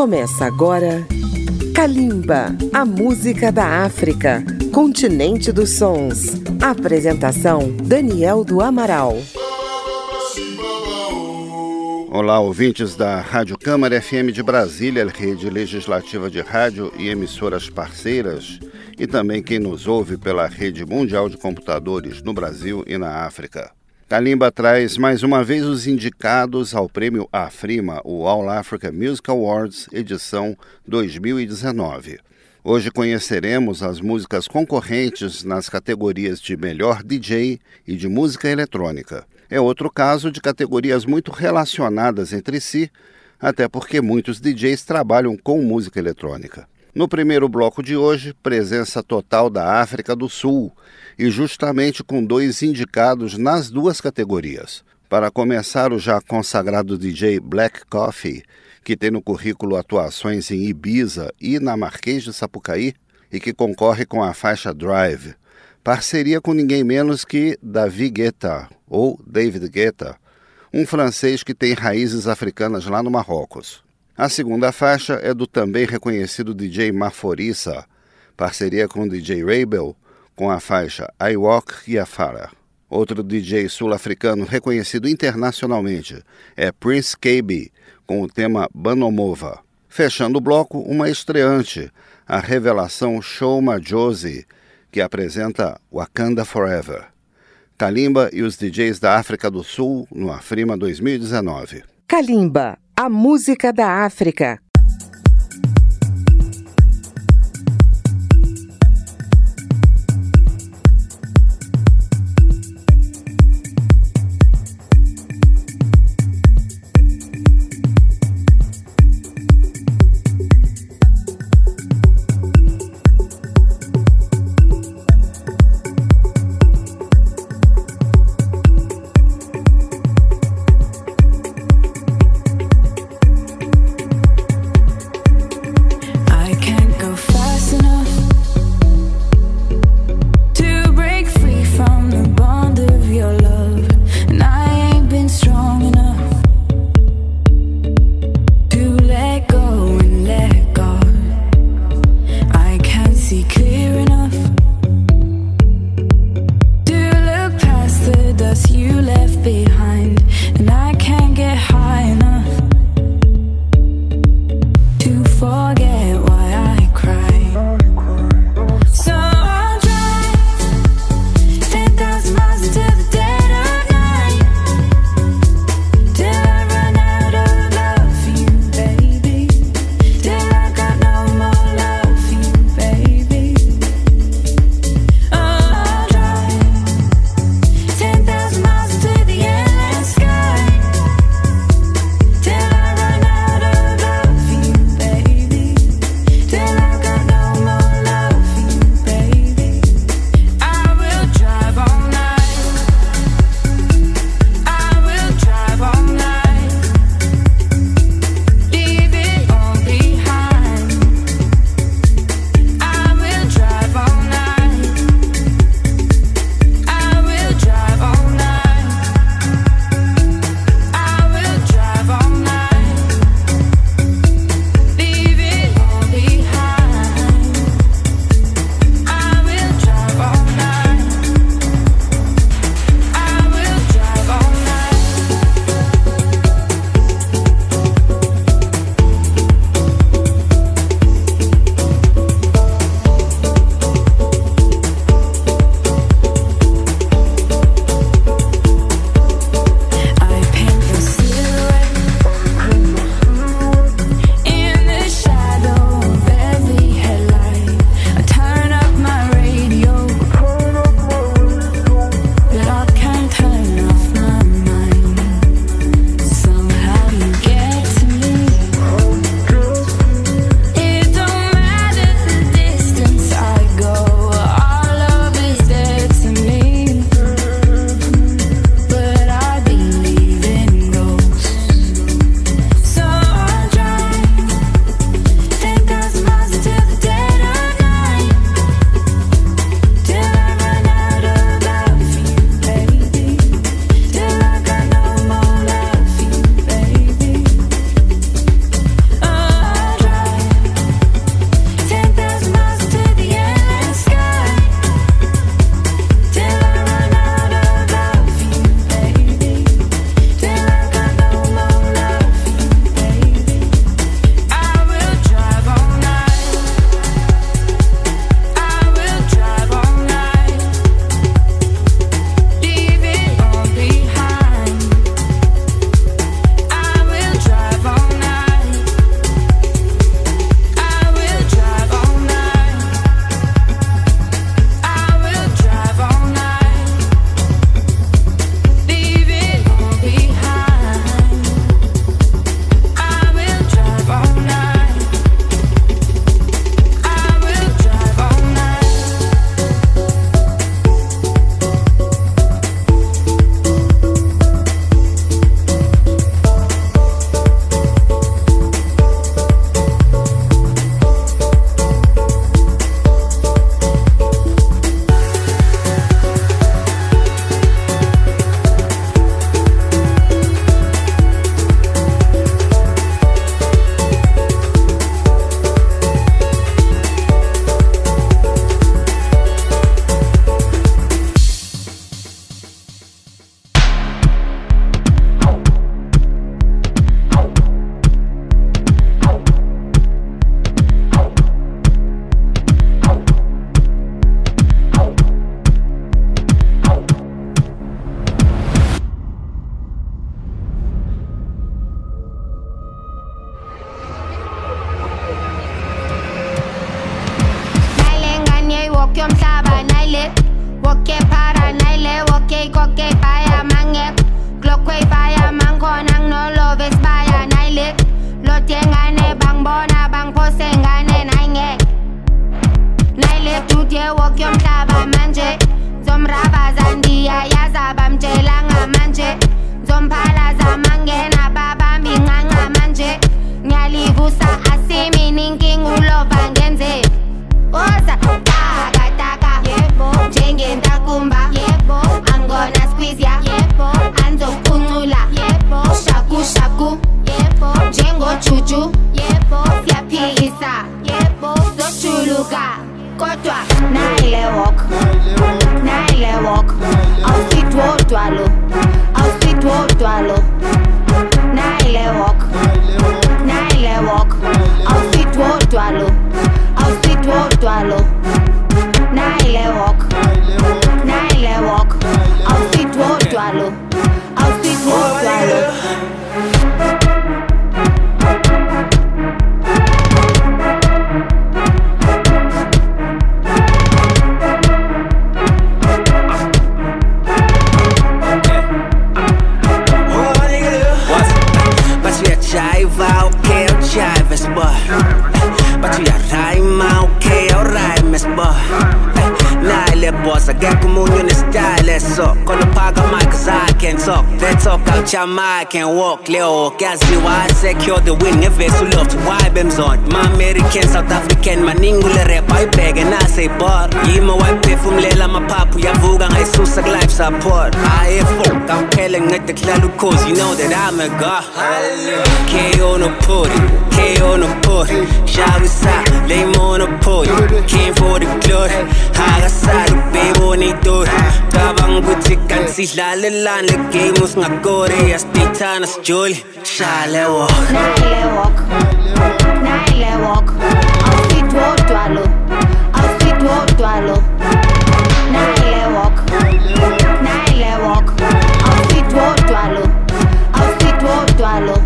Começa agora Kalimba, a música da África, continente dos sons. Apresentação Daniel do Amaral. Olá, ouvintes da Rádio Câmara FM de Brasília, rede legislativa de rádio e emissoras parceiras, e também quem nos ouve pela rede mundial de computadores no Brasil e na África. Kalimba traz mais uma vez os indicados ao prêmio Afrima, o All Africa Music Awards, edição 2019. Hoje conheceremos as músicas concorrentes nas categorias de melhor DJ e de música eletrônica. É outro caso de categorias muito relacionadas entre si, até porque muitos DJs trabalham com música eletrônica. No primeiro bloco de hoje, presença total da África do Sul, e justamente com dois indicados nas duas categorias. Para começar, o já consagrado DJ Black Coffee, que tem no currículo atuações em Ibiza e na Marquês de Sapucaí, e que concorre com a faixa Drive. Parceria com ninguém menos que David Guetta, ou David Guetta, um francês que tem raízes africanas lá no Marrocos. A segunda faixa é do também reconhecido DJ Maforissa, parceria com o DJ Rabel, com a faixa I Walk Yafara. Outro DJ sul-africano reconhecido internacionalmente é Prince KB, com o tema Banomova. Fechando o bloco, uma estreante, a revelação Shoma Josie, que apresenta Wakanda Forever. Kalimba e os DJs da África do Sul no Afrima 2019. Kalimba a música da África, qualche paranaile, ok, qualche paia, mange, glocque paia, manconang, no lo ves paia, naile, lo tiengane, bang bona, bang posengane, nainge, naile, tu tie, wokiom taba, manje, zom raba, zandia, yaza, bam, jelanga, manje, zom pala, zamange, na baba, minganga, manje, nyalivusa, asimi, ninking, ulo, bangenze, osa, Jamaa can walk leo kazi I secure the win ngevesu loft wibem on. My American South African my maningule rap ayibheke nase bar yima wayiphefumlela amaphaphu yavuka ngayisusa ku life support I afford. I'm ayefo kamphele the kulala cause. you know that I'm a god KO nokupholi KO nokupholi shawisa lay monopoly came for the glory I akasali ukubebona itori Cabang butikan sidlalelane le game usingakore yasibithana ja sijoli shale walk. Nile walk. Nile walk. Awufithi wodwa lo Awufithi wodwa lo Nile walk. Nile walk. Awufithi wodwa lo Awufithi wodwa lo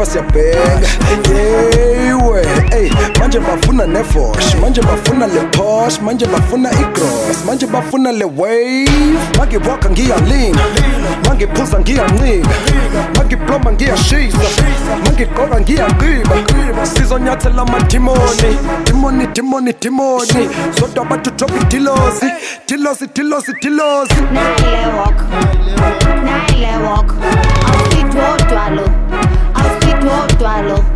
nafasi ya pega yewe hey, manje bafuna nefosh manje bafuna le posh manje bafuna icross manje bafuna le wave. Mangiwaka ngiyalinga mangiphuza ngiyancika mangibloma ngiyashisa mangigqoka ngiyaqiba sizonyathela amadimoni dimoni dimoni dimoni. Zodwa bathutopi dilosi dilosi dilosi dilosi. Nile walk, Nile walk, moto a los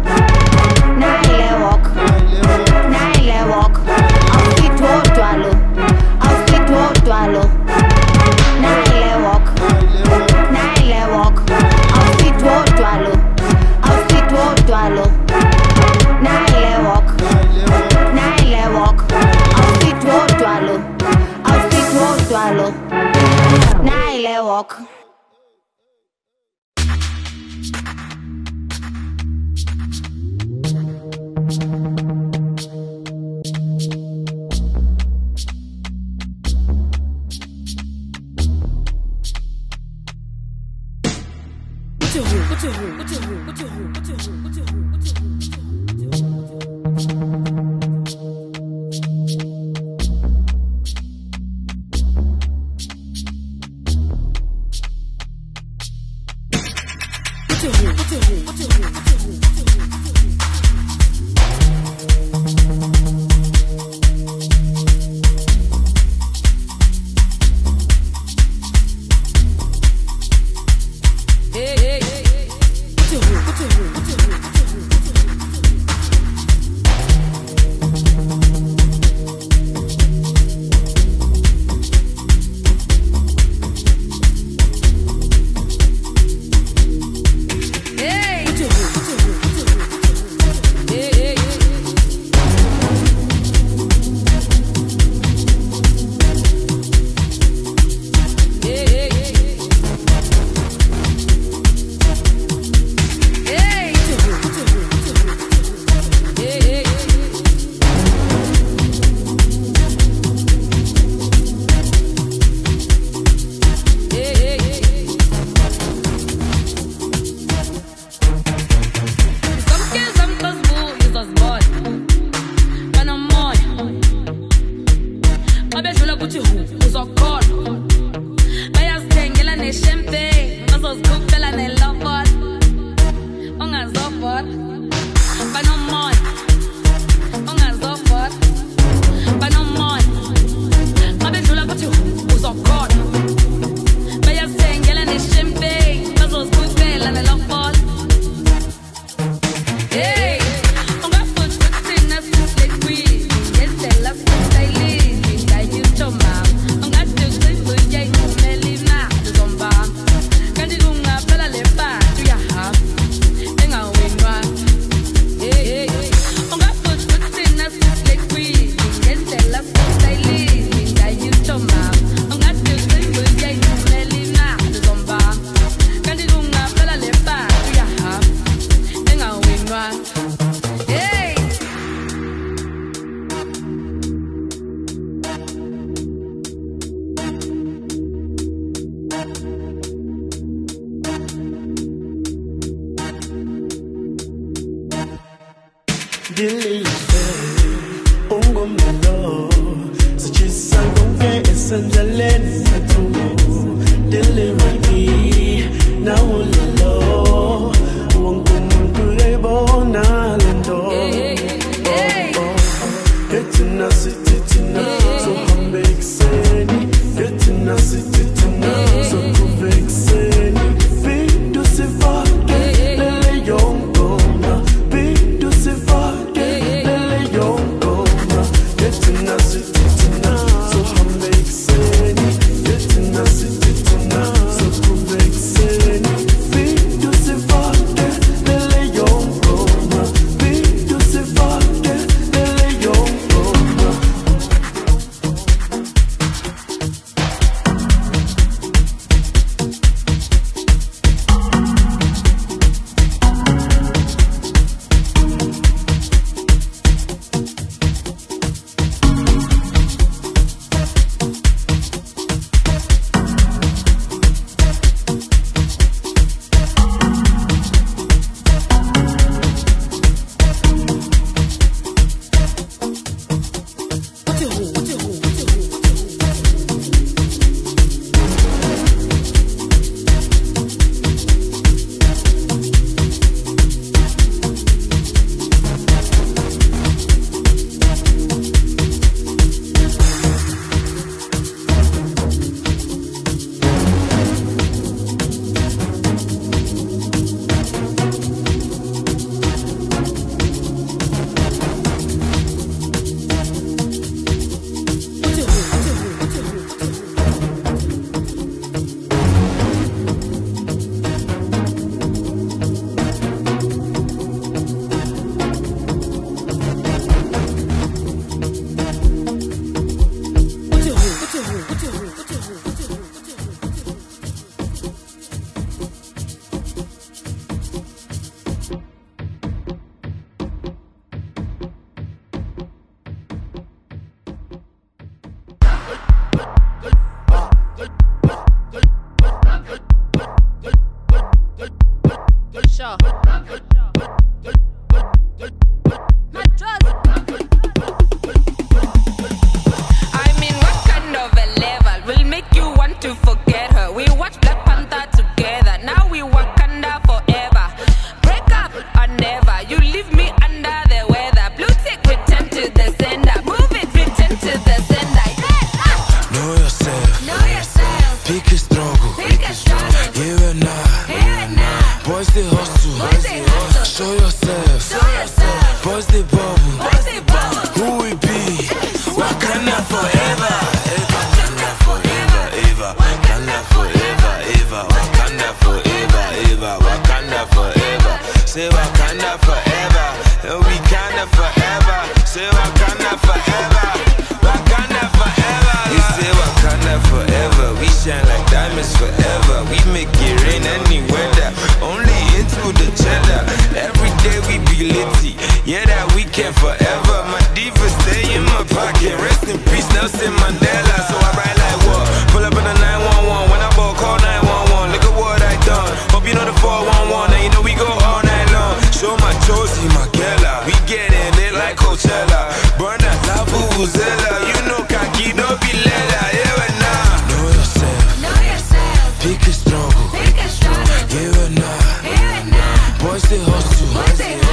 mañana.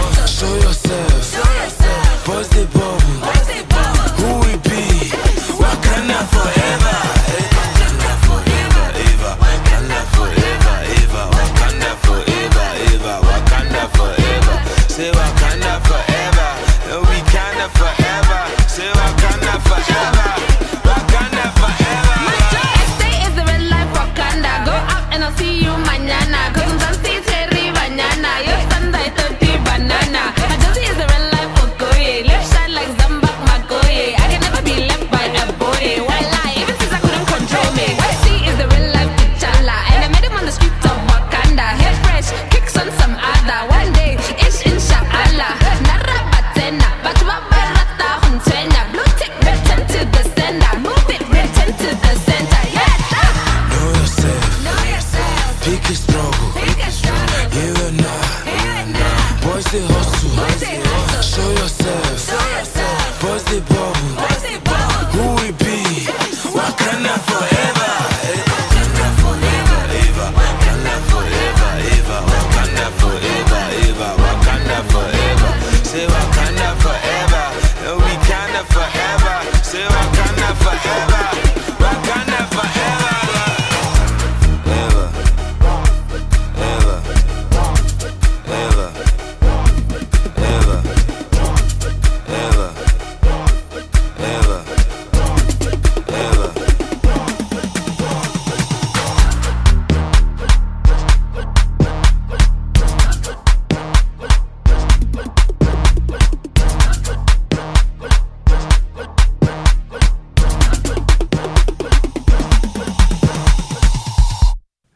Cause I'm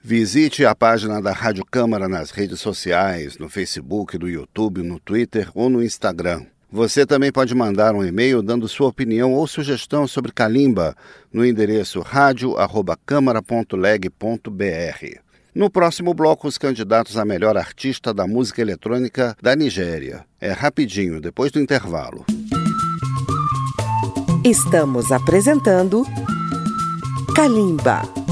Visite a página da Rádio Câmara nas redes sociais, no Facebook, no YouTube, no Twitter ou no Instagram. Você também pode mandar um e-mail dando sua opinião ou sugestão sobre Kalimba no endereço radio@câmara.leg.br. No próximo bloco, os candidatos a melhor artista da música eletrônica da Nigéria. É rapidinho, depois do intervalo. Estamos apresentando Kalimba.